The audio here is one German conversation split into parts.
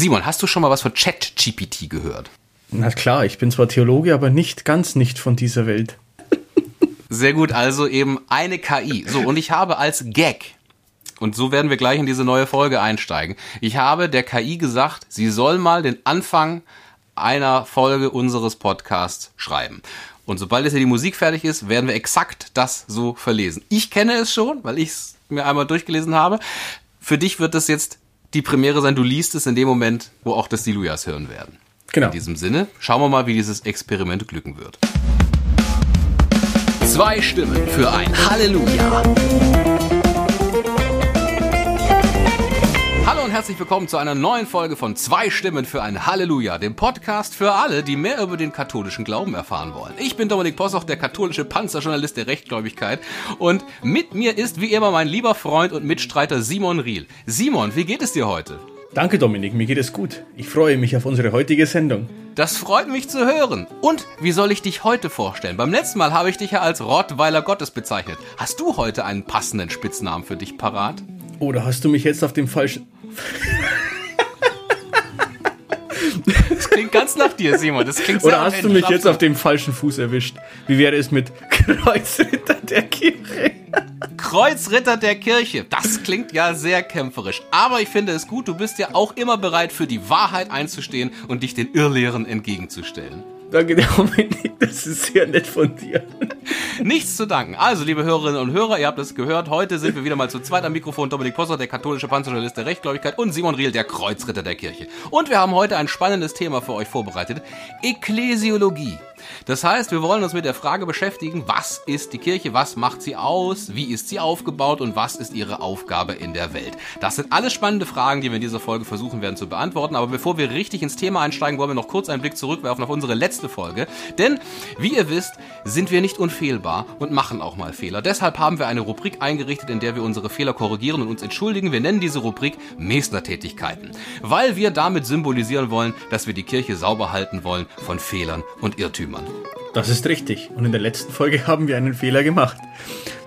Simon, hast du schon mal was von ChatGPT gehört? Na klar, ich bin zwar Theologe, aber nicht ganz nicht von dieser Welt. Sehr gut, also eben eine KI. So, und ich habe als Gag, und so werden wir gleich in diese neue Folge einsteigen, ich habe der KI gesagt, sie soll mal den Anfang einer Folge unseres Podcasts schreiben. Und sobald jetzt hier die Musik fertig ist, werden wir exakt das so verlesen. Ich kenne es schon, weil ich es mir einmal durchgelesen habe. Für dich wird das jetzt die Premiere sein. Du liest es in dem Moment, wo auch das Dilujas hören werden. Genau. In diesem Sinne, schauen wir mal, wie dieses Experiment glücken wird. Zwei Stimmen für ein Halleluja. Und herzlich willkommen zu einer neuen Folge von Zwei Stimmen für ein Halleluja, dem Podcast für alle, die mehr über den katholischen Glauben erfahren wollen. Ich bin Dominik Possoch, der katholische Panzerjournalist der Rechtgläubigkeit und mit mir ist wie immer mein lieber Freund und Mitstreiter Simon Riel. Simon, wie geht es dir heute? Danke Dominik, mir geht es gut. Ich freue mich auf unsere heutige Sendung. Das freut mich zu hören. Und wie soll ich dich heute vorstellen? Beim letzten Mal habe ich dich ja als Rottweiler Gottes bezeichnet. Hast du heute einen passenden Spitznamen für dich parat? Oder hast du mich jetzt auf dem falschen... Das klingt ganz nach dir, Simon. Das klingt Oder hast du mich jetzt auf dem falschen Fuß erwischt? Wie wäre es mit Kreuzritter der Kirche? Kreuzritter der Kirche. Das klingt ja sehr kämpferisch. Aber ich finde es gut, du bist ja auch immer bereit, für die Wahrheit einzustehen und dich den Irrlehren entgegenzustellen. Danke, Dominik. Das ist sehr nett von dir. Nichts zu danken. Also, liebe Hörerinnen und Hörer, ihr habt es gehört. Heute sind wir wieder mal zu zweit am Mikrofon. Dominik Posser, der katholische Panzerjournalist der Rechtgläubigkeit und Simon Riel, der Kreuzritter der Kirche. Und wir haben heute ein spannendes Thema für euch vorbereitet. Ekklesiologie. Das heißt, wir wollen uns mit der Frage beschäftigen, was ist die Kirche, was macht sie aus, wie ist sie aufgebaut und was ist ihre Aufgabe in der Welt. Das sind alles spannende Fragen, die wir in dieser Folge versuchen werden zu beantworten. Aber bevor wir richtig ins Thema einsteigen, wollen wir noch kurz einen Blick zurückwerfen auf unsere letzte Folge. Denn, wie ihr wisst, sind wir nicht unfehlbar und machen auch mal Fehler. Deshalb haben wir eine Rubrik eingerichtet, in der wir unsere Fehler korrigieren und uns entschuldigen. Wir nennen diese Rubrik Mesner-Tätigkeiten, weil wir damit symbolisieren wollen, dass wir die Kirche sauber halten wollen von Fehlern und Irrtümern. Das ist richtig. Und in der letzten Folge haben wir einen Fehler gemacht,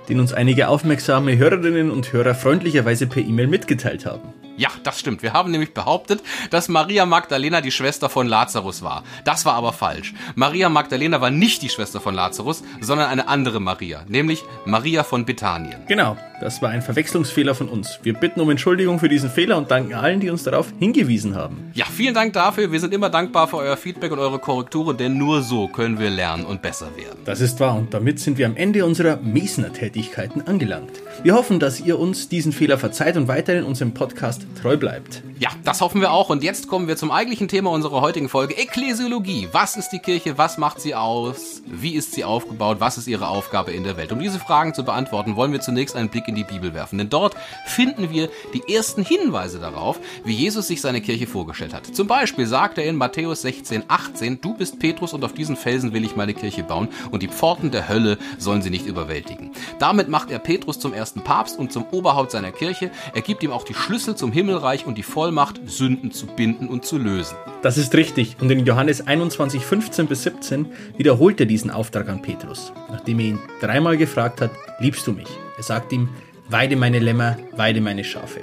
den uns einige aufmerksame Hörerinnen und Hörer freundlicherweise per E-Mail mitgeteilt haben. Ja, das stimmt. Wir haben nämlich behauptet, dass Maria Magdalena die Schwester von Lazarus war. Das war aber falsch. Maria Magdalena war nicht die Schwester von Lazarus, sondern eine andere Maria, nämlich Maria von Bethanien. Genau, das war ein Verwechslungsfehler von uns. Wir bitten um Entschuldigung für diesen Fehler und danken allen, die uns darauf hingewiesen haben. Ja, vielen Dank dafür. Wir sind immer dankbar für euer Feedback und eure Korrekturen, denn nur so können wir lernen und besser werden. Das ist wahr und damit sind wir am Ende unserer Mesner-Tätigkeiten angelangt. Wir hoffen, dass ihr uns diesen Fehler verzeiht und weiterhin unserem Podcast treu bleibt. Ja, das hoffen wir auch. Und jetzt kommen wir zum eigentlichen Thema unserer heutigen Folge. Ekklesiologie. Was ist die Kirche? Was macht sie aus? Wie ist sie aufgebaut? Was ist ihre Aufgabe in der Welt? Um diese Fragen zu beantworten, wollen wir zunächst einen Blick in die Bibel werfen. Denn dort finden wir die ersten Hinweise darauf, wie Jesus sich seine Kirche vorgestellt hat. Zum Beispiel sagt er in Matthäus 16, 18, du bist Petrus und auf diesen Felsen will ich meine Kirche bauen und die Pforten der Hölle sollen sie nicht überwältigen. Damit macht er Petrus zum ersten Papst und zum Oberhaupt seiner Kirche. Er gibt ihm auch die Schlüssel zum Himmelreich und die Vollmacht, Sünden zu binden und zu lösen. Das ist richtig. Und in Johannes 21, 15 bis 17 wiederholt er diesen Auftrag an Petrus, nachdem er ihn dreimal gefragt hat, liebst du mich? Er sagt ihm, weide meine Lämmer, weide meine Schafe.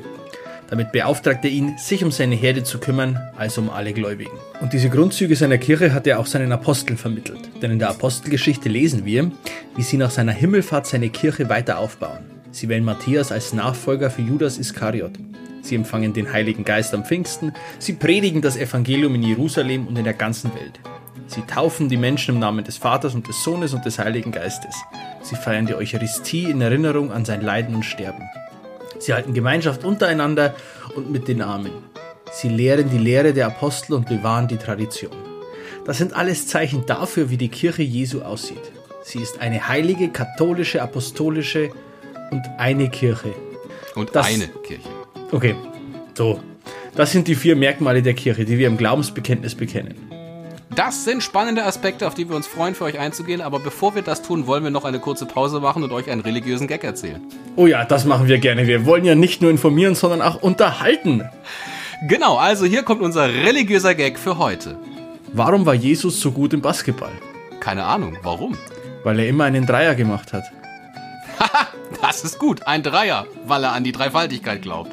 Damit beauftragt er ihn, sich um seine Herde zu kümmern, also um alle Gläubigen. Und diese Grundzüge seiner Kirche hat er auch seinen Aposteln vermittelt. Denn in der Apostelgeschichte lesen wir, wie sie nach seiner Himmelfahrt seine Kirche weiter aufbauen. Sie wählen Matthias als Nachfolger für Judas Iskariot. Sie empfangen den Heiligen Geist am Pfingsten. Sie predigen das Evangelium in Jerusalem und in der ganzen Welt. Sie taufen die Menschen im Namen des Vaters und des Sohnes und des Heiligen Geistes. Sie feiern die Eucharistie in Erinnerung an sein Leiden und Sterben. Sie halten Gemeinschaft untereinander und mit den Armen. Sie lehren die Lehre der Apostel und bewahren die Tradition. Das sind alles Zeichen dafür, wie die Kirche Jesu aussieht. Sie ist eine heilige, katholische, apostolische und eine Kirche. Und das, eine Kirche. Okay, so. Das sind die vier Merkmale der Kirche, die wir im Glaubensbekenntnis bekennen. Das sind spannende Aspekte, auf die wir uns freuen, für euch einzugehen. Aber bevor wir das tun, wollen wir noch eine kurze Pause machen und euch einen religiösen Gag erzählen. Oh ja, das machen wir gerne. Wir wollen ja nicht nur informieren, sondern auch unterhalten. Genau, also hier kommt unser religiöser Gag für heute. Warum war Jesus so gut im Basketball? Keine Ahnung, warum? Weil er immer einen Dreier gemacht hat. Das ist gut, ein Dreier, weil er an die Dreifaltigkeit glaubt.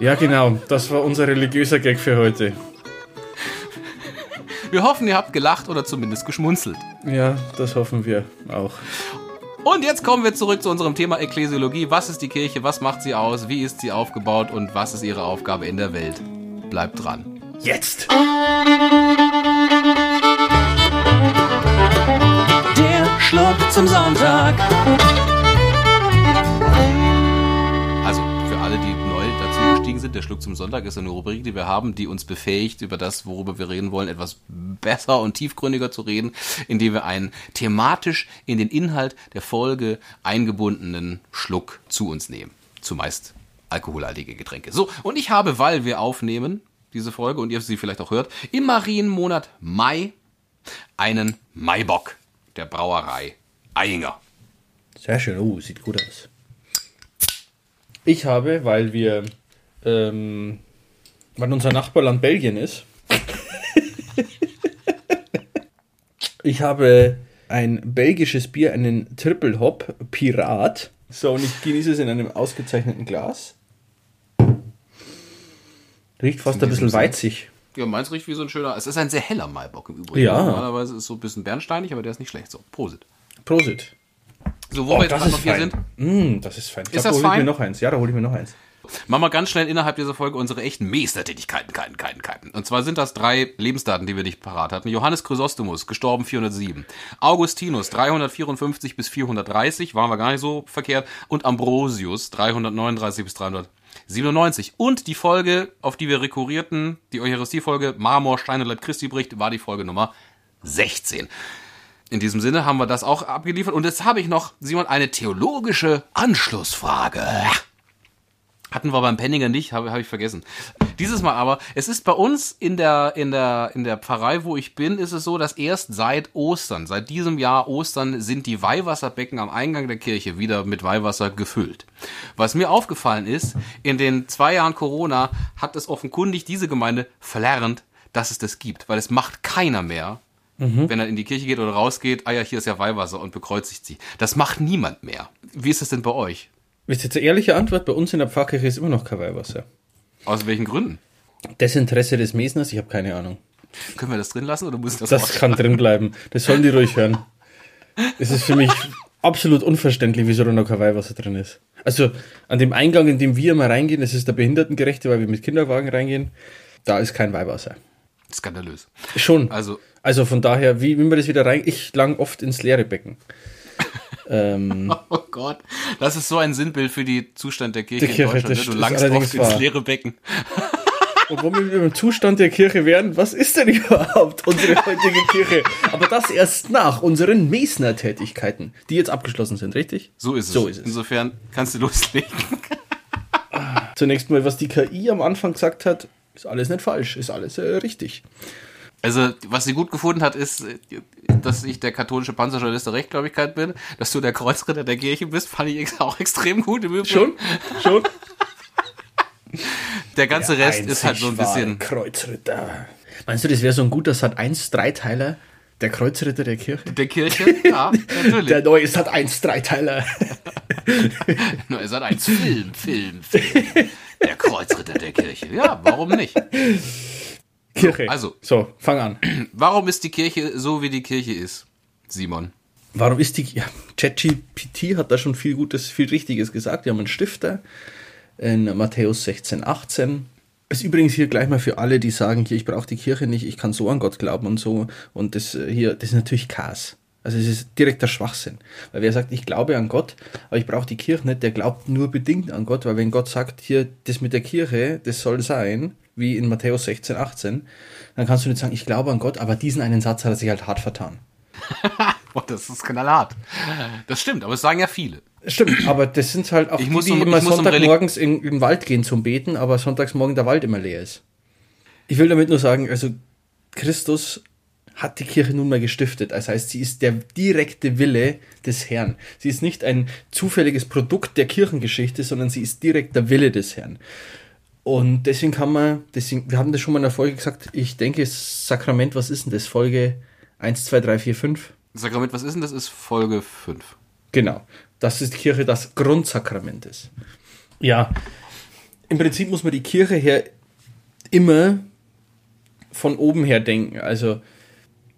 Ja, genau. Das war unser religiöser Gag für heute. Wir hoffen, ihr habt gelacht oder zumindest geschmunzelt. Ja, das hoffen wir auch. Und jetzt kommen wir zurück zu unserem Thema Ekklesiologie. Was ist die Kirche? Was macht sie aus? Wie ist sie aufgebaut? Und was ist ihre Aufgabe in der Welt? Bleibt dran. Jetzt! Der Schluck zum Sonntag. Dazugestiegen sind, der Schluck zum Sonntag ist eine Rubrik, die wir haben, die uns befähigt, über das, worüber wir reden wollen, etwas besser und tiefgründiger zu reden, indem wir einen thematisch in den Inhalt der Folge eingebundenen Schluck zu uns nehmen. Zumeist alkoholhaltige Getränke. So, und ich habe, weil wir aufnehmen, diese Folge, und ihr sie vielleicht auch hört, im Marienmonat Mai einen Maibock der Brauerei Eyinger. Sehr schön. Oh, sieht gut aus. Ich habe, weil wir, ähm, weil unser Nachbarland Belgien ist, ich habe ein belgisches Bier, einen Triple Hop Pirat. So, und ich genieße es in einem ausgezeichneten Glas. Riecht fast In ein bisschen weizig. Ja, meins riecht wie so ein schöner. Es ist ein sehr heller Maibock im Übrigen. Ja. Normalerweise ist es so ein bisschen bernsteinig, aber der ist nicht schlecht. So, Prosit. Prosit. So, wo Oh, wir jetzt gerade noch hier sind, Mm, das ist fein. Ich Ist glaub, das da hol ich fein? mir noch eins. Ja, da hole ich mir noch eins. Machen wir ganz schnell innerhalb dieser Folge unsere echten Meistertätigkeiten, Keiten, Keiten, Keiten. Und zwar sind das drei Lebensdaten, die wir nicht parat hatten. Johannes Chrysostomus, gestorben 407. Augustinus, 354 bis 430, waren wir gar nicht so verkehrt. Und Ambrosius, 339 bis 397. Und die Folge, auf die wir rekurrierten, die Eucharistie-Folge Marmor, Stein und Leib Christi bricht, war die Folge Nummer 16. In diesem Sinne haben wir das auch abgeliefert. Und jetzt habe ich noch, Simon, eine theologische Anschlussfrage. Hatten wir beim Penninger nicht, habe hab ich vergessen. Dieses Mal aber, es ist bei uns in der, in der, in der Pfarrei, wo ich bin, ist es so, dass erst seit Ostern, seit diesem Jahr Ostern, sind die Weihwasserbecken am Eingang der Kirche wieder mit Weihwasser gefüllt. Was mir aufgefallen ist, in den zwei Jahren Corona hat es offenkundig diese Gemeinde verlernt, dass es das gibt, weil es macht keiner mehr, wenn er in die Kirche geht oder rausgeht, ah ja, hier ist ja Weihwasser und bekreuzigt sie. Das macht niemand mehr. Wie ist das denn bei euch? Wisst ihr, jetzt eine ehrliche Antwort, bei uns in der Pfarrkirche ist immer noch kein Weihwasser. Aus welchen Gründen? Desinteresse des Mesners, ich habe keine Ahnung. Können wir das drin lassen oder muss das, Das kann drin bleiben. Das sollen die ruhig hören. Es ist für mich absolut unverständlich, wieso da noch kein Weihwasser drin ist. Also an dem Eingang, in dem wir immer reingehen, das ist der Behindertengerechte, weil wir mit Kinderwagen reingehen, da ist kein Weihwasser. Skandalös. Schon. Also, Also von daher, wie, wie man das wieder rein... Ich lang oft ins leere Becken. Ähm, oh Gott, das ist so ein Sinnbild für die Zustand der Kirche, Die Kirche, in Deutschland. das Ne? Du ist langst oft ins wahr. leere Becken. Und wo wir im Zustand der Kirche wären, was ist denn überhaupt unsere heutige Kirche? Aber das erst nach unseren Mesner-Tätigkeiten, die jetzt abgeschlossen sind, richtig? So ist es. So ist es. Insofern kannst du loslegen. Zunächst mal, was die KI am Anfang gesagt hat, ist alles nicht falsch, ist alles äh, richtig. Also, was sie gut gefunden hat, ist, dass ich der katholische Panzerjournalist der Rechtgläubigkeit bin, dass du der Kreuzritter der Kirche bist, fand ich auch extrem gut im Übrigen. Schon? Schon? Der ganze Rest ist halt so ein bisschen. Kreuzritter. Meinst du, das wäre so ein guter Sat 1 Dreiteiler? Der Kreuzritter der Kirche? Der Kirche? Ja, natürlich. Der neue Sat 1 Dreiteiler. Er sagt ein Film, Film, Film. Der Kreuzritter der Kirche. Ja, warum nicht? Kirche. also. So, fang an. Warum ist die Kirche so, wie die Kirche ist, Simon? Warum ist die. Ja, ChatGPT hat da schon viel Gutes, viel Richtiges gesagt. Wir haben einen Stifter in Matthäus 16, 18. Ist übrigens hier gleich mal für alle, die sagen, hier, ich brauche die Kirche nicht, ich kann so an Gott glauben und so. Und das äh, hier, das ist natürlich Chaos. Also es ist direkter Schwachsinn. Weil wer sagt, ich glaube an Gott, aber ich brauche die Kirche nicht, der glaubt nur bedingt an Gott, weil wenn Gott sagt, hier, das mit der Kirche, das soll sein, wie in Matthäus 16, 18, dann kannst du nicht sagen, ich glaube an Gott, aber diesen einen Satz hat er sich halt hart vertan. Boah, das ist knallhart. Das stimmt, aber es sagen ja viele. Stimmt, aber das sind halt auch Ich die, muss die um- immer muss um Sonntagmorgens in, in den Wald gehen zum Beten, aber sonntagsmorgen der Wald immer leer ist. Ich will damit nur sagen, also Christus hat die Kirche nun mal gestiftet. Das heißt, sie ist der direkte Wille des Herrn. Sie ist nicht ein zufälliges Produkt der Kirchengeschichte, sondern sie ist direkt der Wille des Herrn. Und deswegen kann man, deswegen, wir haben das schon mal in der Folge gesagt, ich denke, Sakrament, was ist denn das? Folge 1, 2, 3, 4, 5? Sakrament, was ist denn das? Ist Folge 5. Genau. Das ist die Kirche das Grundsakrament ist. Ja. im Prinzip muss man die Kirche her immer von oben her denken. Also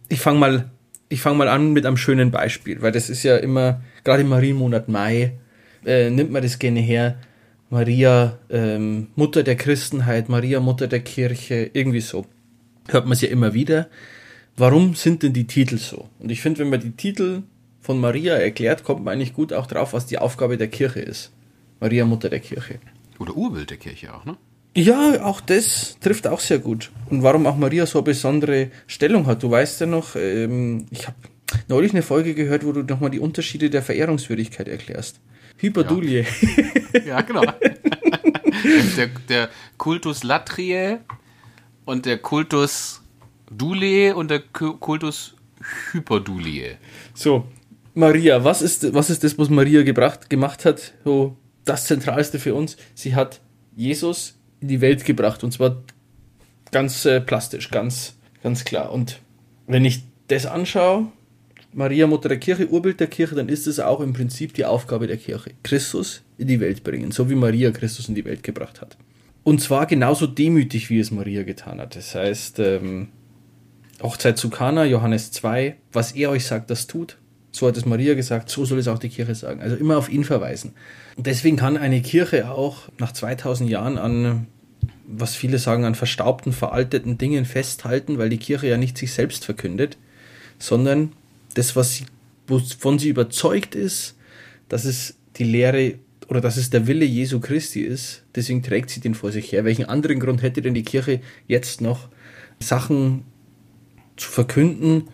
ich fange mal, ich fange mal an mit einem schönen Beispiel, weil das ist ja immer, gerade im Marienmonat Mai, äh, nimmt man das gerne her. Maria, ähm, Mutter der Christenheit, Maria, Mutter der Kirche, irgendwie so. Hört man es ja immer wieder. Warum sind denn die Titel so? Und ich finde, wenn man die Titel von Maria erklärt, kommt man eigentlich gut auch drauf, was die Aufgabe der Kirche ist. Maria, Mutter der Kirche. Oder Urbild der Kirche auch, ne? Ja, auch das trifft auch sehr gut. Und warum auch Maria so eine besondere Stellung hat. Du weißt ja noch, ähm, ich habe neulich eine Folge gehört, wo du nochmal die Unterschiede der Verehrungswürdigkeit erklärst. Hyperdulie. Ja, ja genau. der, der Kultus Latrie und der Kultus Dule und der Kultus Hyperdulie. So, Maria, was ist, was ist das, was Maria gebracht, gemacht hat? So, das Zentralste für uns. Sie hat Jesus in die Welt gebracht und zwar ganz äh, plastisch, ganz, ganz klar. Und wenn ich das anschaue, Maria Mutter der Kirche, Urbild der Kirche, dann ist es auch im Prinzip die Aufgabe der Kirche. Christus in die Welt bringen, so wie Maria Christus in die Welt gebracht hat. Und zwar genauso demütig, wie es Maria getan hat. Das heißt, ähm, Hochzeit zu Kana, Johannes 2, was er euch sagt, das tut. So hat es Maria gesagt, so soll es auch die Kirche sagen. Also immer auf ihn verweisen. Und deswegen kann eine Kirche auch nach 2000 Jahren an, was viele sagen, an verstaubten, veralteten Dingen festhalten, weil die Kirche ja nicht sich selbst verkündet, sondern das, was sie, wovon sie überzeugt ist, dass es die Lehre oder dass es der Wille Jesu Christi ist, deswegen trägt sie den vor sich her. Welchen anderen Grund hätte denn die Kirche jetzt noch Sachen zu verkünden,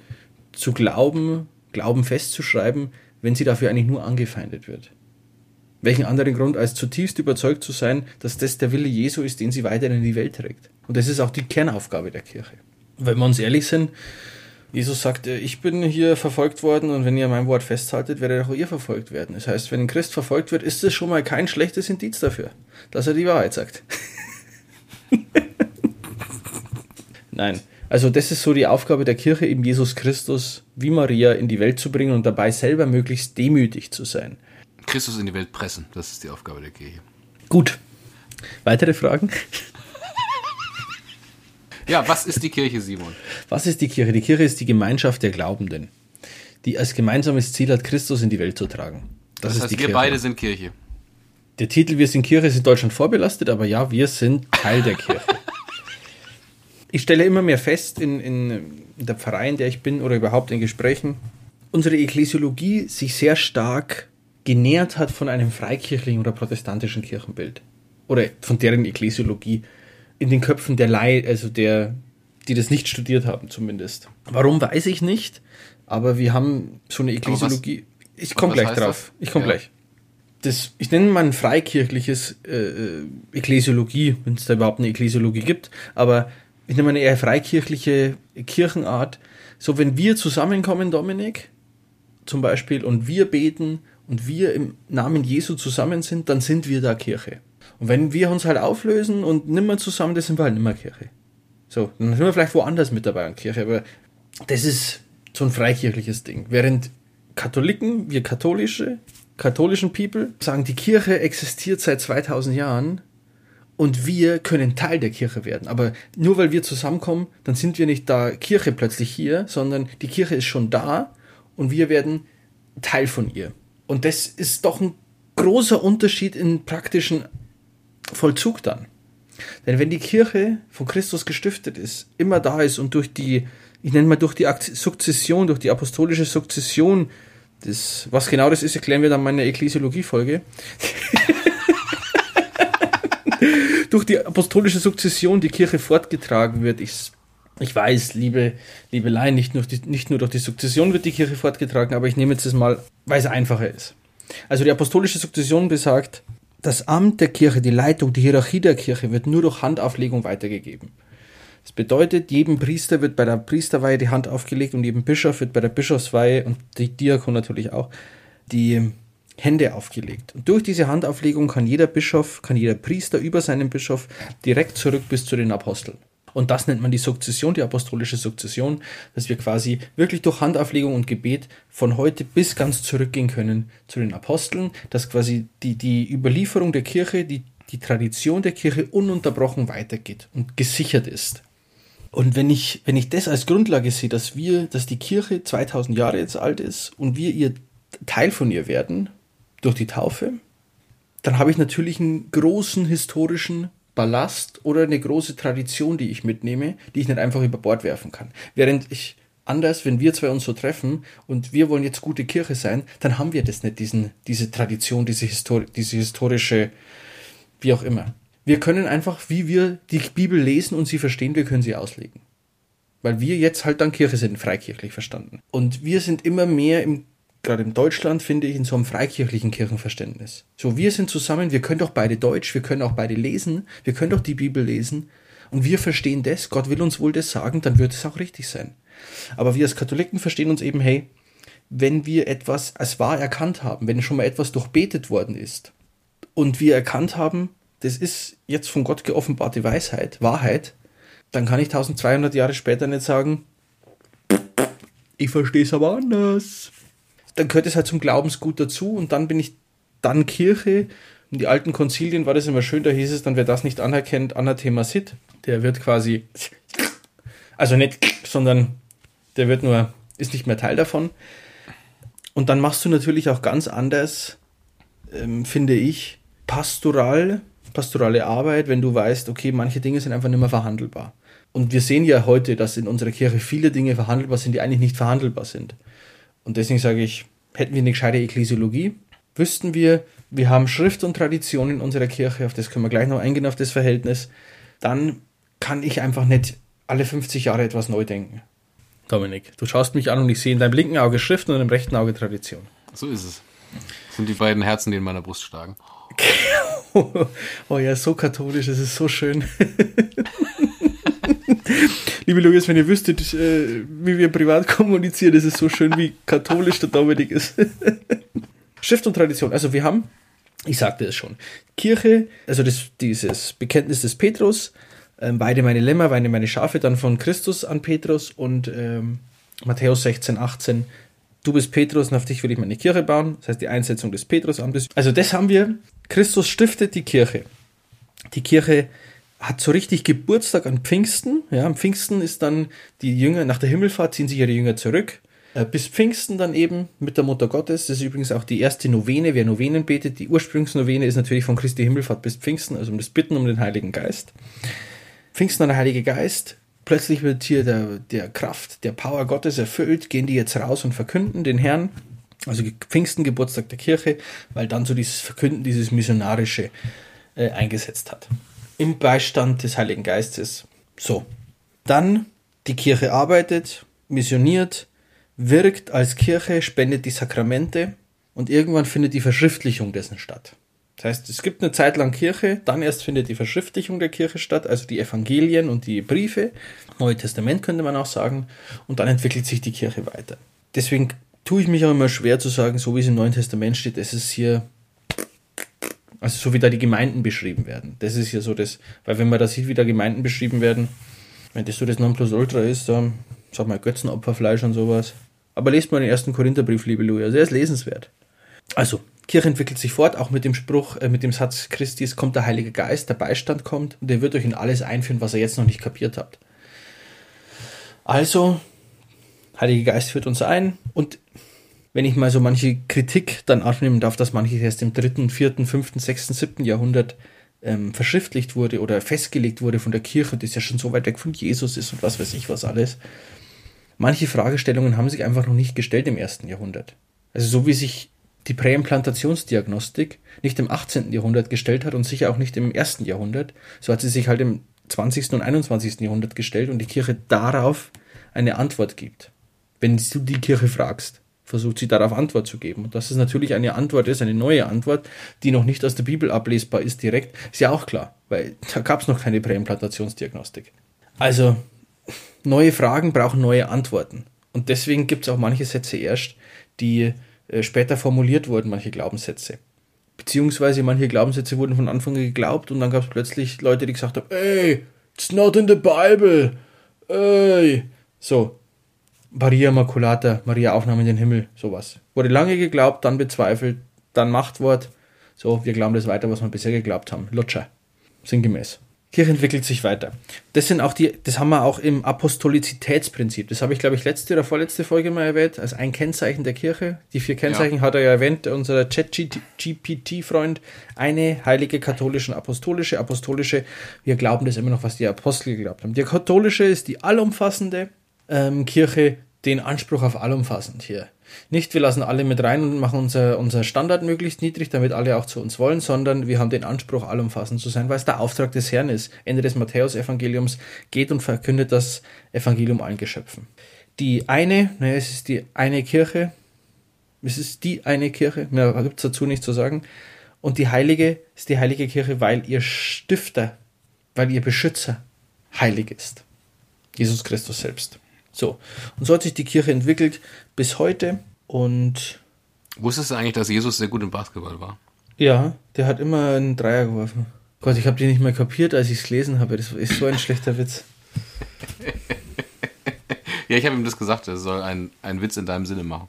zu glauben, Glauben festzuschreiben, wenn sie dafür eigentlich nur angefeindet wird? Welchen anderen Grund, als zutiefst überzeugt zu sein, dass das der Wille Jesu ist, den sie weiter in die Welt trägt? Und das ist auch die Kernaufgabe der Kirche. Wenn wir uns ehrlich sind, Jesus sagt, ich bin hier verfolgt worden und wenn ihr mein Wort festhaltet, werdet auch ihr verfolgt werden. Das heißt, wenn ein Christ verfolgt wird, ist das schon mal kein schlechtes Indiz dafür, dass er die Wahrheit sagt. Nein. Also das ist so die Aufgabe der Kirche, eben Jesus Christus wie Maria in die Welt zu bringen und dabei selber möglichst demütig zu sein. Christus in die Welt pressen, das ist die Aufgabe der Kirche. Gut. Weitere Fragen? Ja, was ist die Kirche, Simon? Was ist die Kirche? Die Kirche ist die Gemeinschaft der Glaubenden, die als gemeinsames Ziel hat, Christus in die Welt zu tragen. Das, das heißt, wir Kirche. beide sind Kirche. Der Titel Wir sind Kirche ist in Deutschland vorbelastet, aber ja, wir sind Teil der Kirche. ich stelle immer mehr fest in, in der Pfarrei, in der ich bin oder überhaupt in Gesprächen, unsere Ekklesiologie sich sehr stark genährt hat von einem freikirchlichen oder protestantischen Kirchenbild. Oder von deren Ekklesiologie in den Köpfen der Leih, also der, die das nicht studiert haben zumindest. Warum weiß ich nicht, aber wir haben so eine Ekklesiologie. ich komme gleich drauf. Das? Ich komme ja. gleich. Das, ich nenne mal ein freikirchliches äh, äh Ekklesiologie, wenn es da überhaupt eine Ekklesiologie gibt, aber ich nenne mal eine eher freikirchliche Kirchenart. So, wenn wir zusammenkommen, Dominik, zum Beispiel, und wir beten und wir im Namen Jesu zusammen sind, dann sind wir da Kirche. Und wenn wir uns halt auflösen und nimmer zusammen, dann sind wir halt nimmer Kirche. So, dann sind wir vielleicht woanders mit dabei an Kirche, aber das ist so ein freikirchliches Ding. Während Katholiken, wir katholische, katholischen People, sagen, die Kirche existiert seit 2000 Jahren und wir können Teil der Kirche werden. Aber nur weil wir zusammenkommen, dann sind wir nicht da Kirche plötzlich hier, sondern die Kirche ist schon da und wir werden Teil von ihr. Und das ist doch ein großer Unterschied in praktischen Vollzug dann. Denn wenn die Kirche von Christus gestiftet ist, immer da ist und durch die, ich nenne mal durch die Sukzession, durch die apostolische Sukzession, das, was genau das ist, erklären wir dann mal in der Ekklesiologie-Folge. durch die apostolische Sukzession die Kirche fortgetragen wird. Ich, ich weiß, liebe, liebe Laien, nicht nur, die, nicht nur durch die Sukzession wird die Kirche fortgetragen, aber ich nehme jetzt das mal, weil es einfacher ist. Also die apostolische Sukzession besagt, das Amt der Kirche, die Leitung, die Hierarchie der Kirche wird nur durch Handauflegung weitergegeben. Das bedeutet, jedem Priester wird bei der Priesterweihe die Hand aufgelegt und jedem Bischof wird bei der Bischofsweihe und die Diakon natürlich auch die Hände aufgelegt. Und durch diese Handauflegung kann jeder Bischof, kann jeder Priester über seinen Bischof direkt zurück bis zu den Aposteln. Und das nennt man die Sukzession, die apostolische Sukzession, dass wir quasi wirklich durch Handauflegung und Gebet von heute bis ganz zurückgehen können zu den Aposteln, dass quasi die, die Überlieferung der Kirche, die die Tradition der Kirche ununterbrochen weitergeht und gesichert ist. Und wenn ich, wenn ich das als Grundlage sehe, dass wir, dass die Kirche 2000 Jahre jetzt alt ist und wir ihr Teil von ihr werden durch die Taufe, dann habe ich natürlich einen großen historischen Ballast oder eine große Tradition, die ich mitnehme, die ich nicht einfach über Bord werfen kann. Während ich anders, wenn wir zwei uns so treffen und wir wollen jetzt gute Kirche sein, dann haben wir das nicht, diesen, diese Tradition, diese, Histori diese historische, wie auch immer. Wir können einfach, wie wir die Bibel lesen und sie verstehen, wir können sie auslegen. Weil wir jetzt halt dann Kirche sind, freikirchlich verstanden. Und wir sind immer mehr im gerade in Deutschland, finde ich, in so einem freikirchlichen Kirchenverständnis. So, wir sind zusammen, wir können doch beide Deutsch, wir können auch beide lesen, wir können doch die Bibel lesen und wir verstehen das, Gott will uns wohl das sagen, dann wird es auch richtig sein. Aber wir als Katholiken verstehen uns eben, hey, wenn wir etwas als wahr erkannt haben, wenn schon mal etwas durchbetet worden ist und wir erkannt haben, das ist jetzt von Gott geoffenbarte Weisheit, Wahrheit, dann kann ich 1200 Jahre später nicht sagen, ich verstehe es aber anders dann gehört es halt zum Glaubensgut dazu und dann bin ich dann Kirche. In die alten Konzilien war das immer schön, da hieß es dann, wer das nicht anerkennt, Anathema sit, der wird quasi, also nicht, sondern der wird nur, ist nicht mehr Teil davon. Und dann machst du natürlich auch ganz anders, ähm, finde ich, pastoral, pastorale Arbeit, wenn du weißt, okay, manche Dinge sind einfach nicht mehr verhandelbar. Und wir sehen ja heute, dass in unserer Kirche viele Dinge verhandelbar sind, die eigentlich nicht verhandelbar sind. Und deswegen sage ich, hätten wir eine gescheite Ekklesiologie, wüssten wir, wir haben Schrift und Tradition in unserer Kirche, auf das können wir gleich noch eingehen, auf das Verhältnis, dann kann ich einfach nicht alle 50 Jahre etwas neu denken. Dominik, du schaust mich an und ich sehe in deinem linken Auge Schrift und in deinem rechten Auge Tradition. So ist es. Das sind die beiden Herzen, die in meiner Brust schlagen. oh ja, so katholisch, es ist so schön. Liebe Lukas, wenn ihr wüsstet, äh, wie wir privat kommunizieren, ist es so schön, wie katholisch der Dominik ist. Schrift und Tradition. Also wir haben, ich sagte es schon, Kirche, also das, dieses Bekenntnis des Petrus, ähm, weide meine Lämmer, weide meine Schafe, dann von Christus an Petrus und ähm, Matthäus 16, 18, du bist Petrus und auf dich will ich meine Kirche bauen. Das heißt die Einsetzung des Petrus an. Also das haben wir. Christus stiftet die Kirche. Die Kirche hat so richtig Geburtstag an Pfingsten. Ja, am Pfingsten ist dann die Jünger, nach der Himmelfahrt ziehen sich ihre Jünger zurück. Äh, bis Pfingsten dann eben mit der Mutter Gottes. Das ist übrigens auch die erste Novene, wer Novenen betet. Die Ursprungsnovene ist natürlich von Christi Himmelfahrt bis Pfingsten, also um das Bitten um den Heiligen Geist. Pfingsten und der Heilige Geist. Plötzlich wird hier der, der Kraft, der Power Gottes erfüllt, gehen die jetzt raus und verkünden den Herrn. Also Pfingsten, Geburtstag der Kirche, weil dann so dieses Verkünden, dieses Missionarische äh, eingesetzt hat im Beistand des Heiligen Geistes. So. Dann die Kirche arbeitet, missioniert, wirkt als Kirche, spendet die Sakramente und irgendwann findet die Verschriftlichung dessen statt. Das heißt, es gibt eine Zeit lang Kirche, dann erst findet die Verschriftlichung der Kirche statt, also die Evangelien und die Briefe, Neue Testament könnte man auch sagen, und dann entwickelt sich die Kirche weiter. Deswegen tue ich mich auch immer schwer zu sagen, so wie es im Neuen Testament steht, es ist hier also so wie da die Gemeinden beschrieben werden. Das ist ja so das, weil wenn man da sieht, wie da Gemeinden beschrieben werden, wenn das so das Nonplusultra ist, dann sag mal Götzenopferfleisch und sowas. Aber lest mal den ersten Korintherbrief, liebe also er ist lesenswert. Also, Kirche entwickelt sich fort, auch mit dem Spruch, äh, mit dem Satz Christi, kommt der Heilige Geist, der Beistand kommt und der wird euch in alles einführen, was ihr jetzt noch nicht kapiert habt. Also, Heilige Geist führt uns ein und wenn ich mal so manche Kritik dann aufnehmen darf, dass manches erst im dritten, vierten, fünften, sechsten, siebten Jahrhundert ähm, verschriftlicht wurde oder festgelegt wurde von der Kirche, das ja schon so weit weg von Jesus ist und was weiß ich was alles. Manche Fragestellungen haben sich einfach noch nicht gestellt im ersten Jahrhundert. Also so wie sich die Präimplantationsdiagnostik nicht im 18. Jahrhundert gestellt hat und sicher auch nicht im ersten Jahrhundert, so hat sie sich halt im 20. und 21. Jahrhundert gestellt und die Kirche darauf eine Antwort gibt. Wenn du die Kirche fragst versucht sie darauf Antwort zu geben. Und dass es natürlich eine Antwort ist, eine neue Antwort, die noch nicht aus der Bibel ablesbar ist direkt, ist ja auch klar, weil da gab es noch keine Präimplantationsdiagnostik. Also neue Fragen brauchen neue Antworten. Und deswegen gibt es auch manche Sätze erst, die äh, später formuliert wurden, manche Glaubenssätze. Beziehungsweise manche Glaubenssätze wurden von Anfang an geglaubt und dann gab es plötzlich Leute, die gesagt haben, ey, it's not in the Bible. Ey. So, Maria Maculata, Maria Aufnahme in den Himmel, sowas. Wurde lange geglaubt, dann bezweifelt, dann Machtwort, So, wir glauben das weiter, was wir bisher geglaubt haben. Lutscher. Sinngemäß. Kirche entwickelt sich weiter. Das sind auch die, das haben wir auch im Apostolizitätsprinzip. Das habe ich, glaube ich, letzte oder vorletzte Folge mal erwähnt, als ein Kennzeichen der Kirche. Die vier Kennzeichen ja. hat er ja erwähnt, unser Chat-GPT-Freund. Eine heilige, katholische und apostolische. Apostolische, wir glauben das immer noch, was die Apostel geglaubt haben. Die katholische ist die allumfassende ähm, Kirche, den Anspruch auf allumfassend hier. Nicht, wir lassen alle mit rein und machen unser, unser Standard möglichst niedrig, damit alle auch zu uns wollen, sondern wir haben den Anspruch, allumfassend zu sein, weil es der Auftrag des Herrn ist. Ende des Matthäus-Evangeliums geht und verkündet das Evangelium allen Geschöpfen. Die eine, naja, es ist die eine Kirche, es ist die eine Kirche, mehr gibt es dazu nicht zu sagen. Und die heilige ist die heilige Kirche, weil ihr Stifter, weil ihr Beschützer heilig ist. Jesus Christus selbst. So, und so hat sich die Kirche entwickelt bis heute und. Wusstest du eigentlich, dass Jesus sehr gut im Basketball war? Ja, der hat immer einen Dreier geworfen. Gott, ich habe die nicht mehr kapiert, als ich es gelesen habe. Das ist so ein schlechter Witz. ja, ich habe ihm das gesagt, er soll einen, einen Witz in deinem Sinne machen.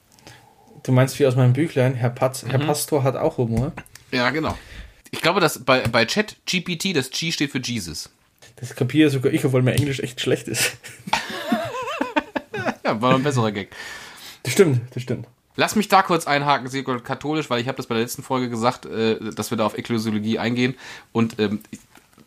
Du meinst wie aus meinem Büchlein, Herr, Patz, mhm. Herr Pastor hat auch Humor. Ja, genau. Ich glaube, dass bei, bei Chat GPT das G steht für Jesus. Das kapiere sogar ich, obwohl mein Englisch echt schlecht ist. Ja, war ein besserer Gag. Das stimmt, das stimmt. Lass mich da kurz einhaken, sehr katholisch, weil ich habe das bei der letzten Folge gesagt, äh, dass wir da auf Ekklesiologie eingehen. Und ähm,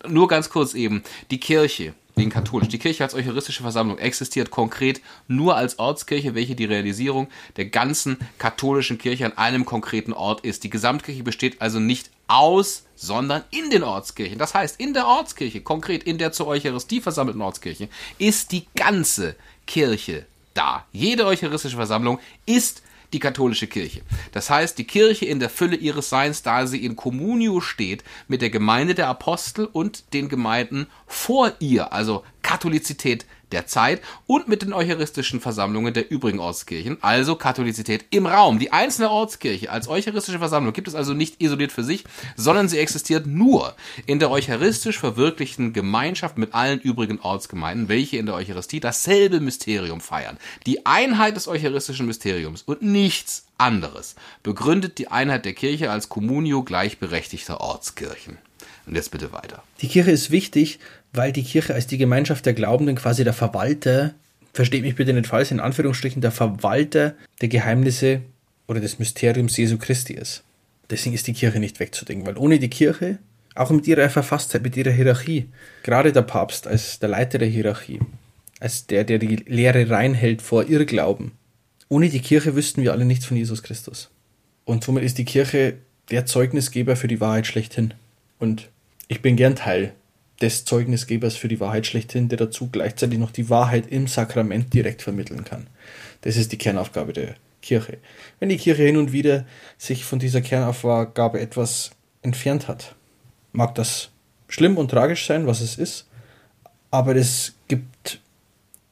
nur ganz kurz eben, die Kirche, wegen katholisch, die Kirche als eucharistische Versammlung existiert konkret nur als Ortskirche, welche die Realisierung der ganzen katholischen Kirche an einem konkreten Ort ist. Die Gesamtkirche besteht also nicht aus, sondern in den Ortskirchen. Das heißt, in der Ortskirche, konkret in der zur Eucharistie versammelten Ortskirche, ist die ganze Kirche da. Jede eucharistische Versammlung ist die katholische Kirche. Das heißt, die Kirche in der Fülle ihres Seins, da sie in Communio steht mit der Gemeinde der Apostel und den Gemeinden vor ihr, also Katholizität der Zeit und mit den eucharistischen Versammlungen der übrigen Ortskirchen, also Katholizität im Raum. Die einzelne Ortskirche als eucharistische Versammlung gibt es also nicht isoliert für sich, sondern sie existiert nur in der eucharistisch verwirklichten Gemeinschaft mit allen übrigen Ortsgemeinden, welche in der Eucharistie dasselbe Mysterium feiern. Die Einheit des eucharistischen Mysteriums und nichts anderes begründet die Einheit der Kirche als Communio gleichberechtigter Ortskirchen. Und jetzt bitte weiter. Die Kirche ist wichtig, weil die Kirche als die Gemeinschaft der Glaubenden quasi der Verwalter, versteht mich bitte nicht falsch, in Anführungsstrichen der Verwalter der Geheimnisse oder des Mysteriums Jesu Christi ist. Deswegen ist die Kirche nicht wegzudenken, weil ohne die Kirche, auch mit ihrer Verfasstheit, mit ihrer Hierarchie, gerade der Papst als der Leiter der Hierarchie, als der, der die Lehre reinhält vor Irrglauben, ohne die Kirche wüssten wir alle nichts von Jesus Christus. Und somit ist die Kirche der Zeugnisgeber für die Wahrheit schlechthin. Und ich bin gern Teil des Zeugnisgebers für die Wahrheit schlechthin, der dazu gleichzeitig noch die Wahrheit im Sakrament direkt vermitteln kann. Das ist die Kernaufgabe der Kirche. Wenn die Kirche hin und wieder sich von dieser Kernaufgabe etwas entfernt hat, mag das schlimm und tragisch sein, was es ist, aber es gibt,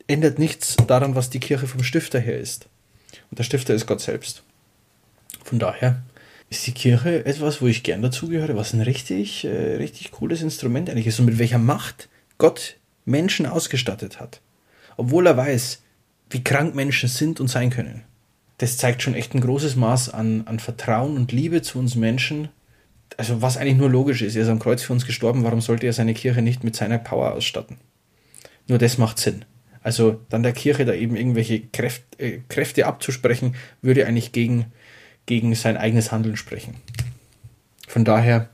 ändert nichts daran, was die Kirche vom Stifter her ist. Und der Stifter ist Gott selbst. Von daher ist die Kirche etwas, wo ich gern dazugehöre, was ein richtig, äh, richtig cooles Instrument eigentlich ist und mit welcher Macht Gott Menschen ausgestattet hat. Obwohl er weiß, wie krank Menschen sind und sein können. Das zeigt schon echt ein großes Maß an, an Vertrauen und Liebe zu uns Menschen. Also was eigentlich nur logisch ist, er ist am Kreuz für uns gestorben, warum sollte er seine Kirche nicht mit seiner Power ausstatten? Nur das macht Sinn. Also dann der Kirche da eben irgendwelche Kräfte, äh, Kräfte abzusprechen, würde eigentlich gegen gegen sein eigenes Handeln sprechen. Von daher,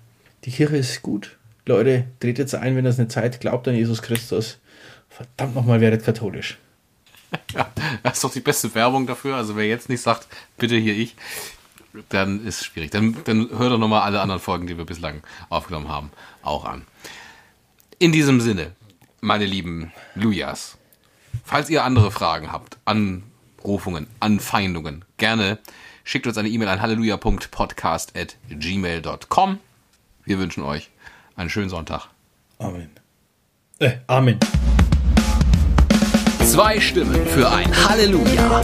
die Kirche ist gut. Leute, dreht jetzt ein, wenn das eine Zeit glaubt an Jesus Christus. Verdammt nochmal, werdet katholisch. Ja, das ist doch die beste Werbung dafür. Also wer jetzt nicht sagt, bitte hier ich, dann ist es schwierig. Dann, dann hör doch nochmal alle anderen Folgen, die wir bislang aufgenommen haben, auch an. In diesem Sinne, meine lieben Lujas, falls ihr andere Fragen habt, Anrufungen, Anfeindungen, gerne Schickt uns eine E-Mail an halleluja.podcast.gmail.com. Wir wünschen euch einen schönen Sonntag. Amen. Äh, Amen. Zwei Stimmen für ein Halleluja.